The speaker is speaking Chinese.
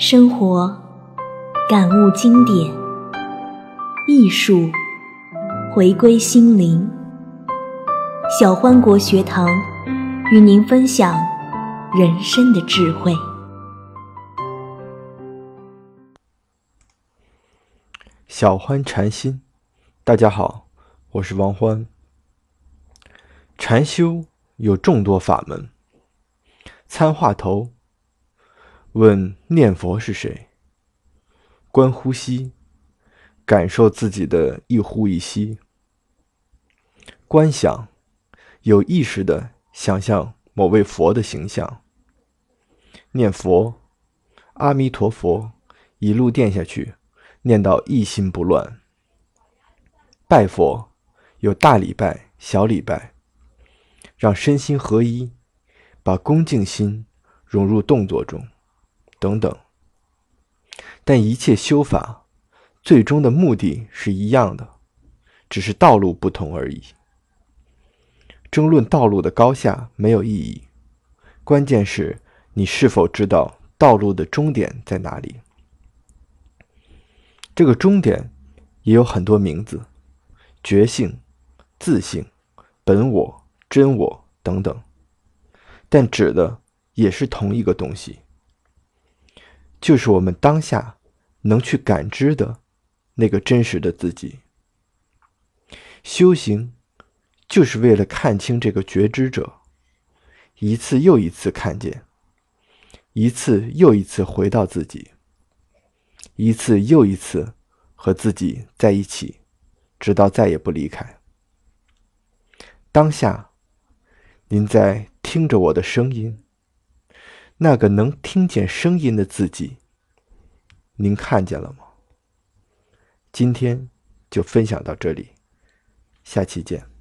生活感悟经典，艺术回归心灵。小欢国学堂与您分享人生的智慧。小欢禅心，大家好，我是王欢。禅修有众多法门，参话头。问念佛是谁？观呼吸，感受自己的一呼一吸。观想，有意识的想象某位佛的形象。念佛，阿弥陀佛，一路念下去，念到一心不乱。拜佛，有大礼拜、小礼拜，让身心合一，把恭敬心融入动作中。等等，但一切修法最终的目的是一样的，只是道路不同而已。争论道路的高下没有意义，关键是你是否知道道路的终点在哪里。这个终点也有很多名字：觉性、自性、本我、真我等等，但指的也是同一个东西。就是我们当下能去感知的那个真实的自己。修行就是为了看清这个觉知者，一次又一次看见，一次又一次回到自己，一次又一次和自己在一起，直到再也不离开。当下，您在听着我的声音。那个能听见声音的自己，您看见了吗？今天就分享到这里，下期见。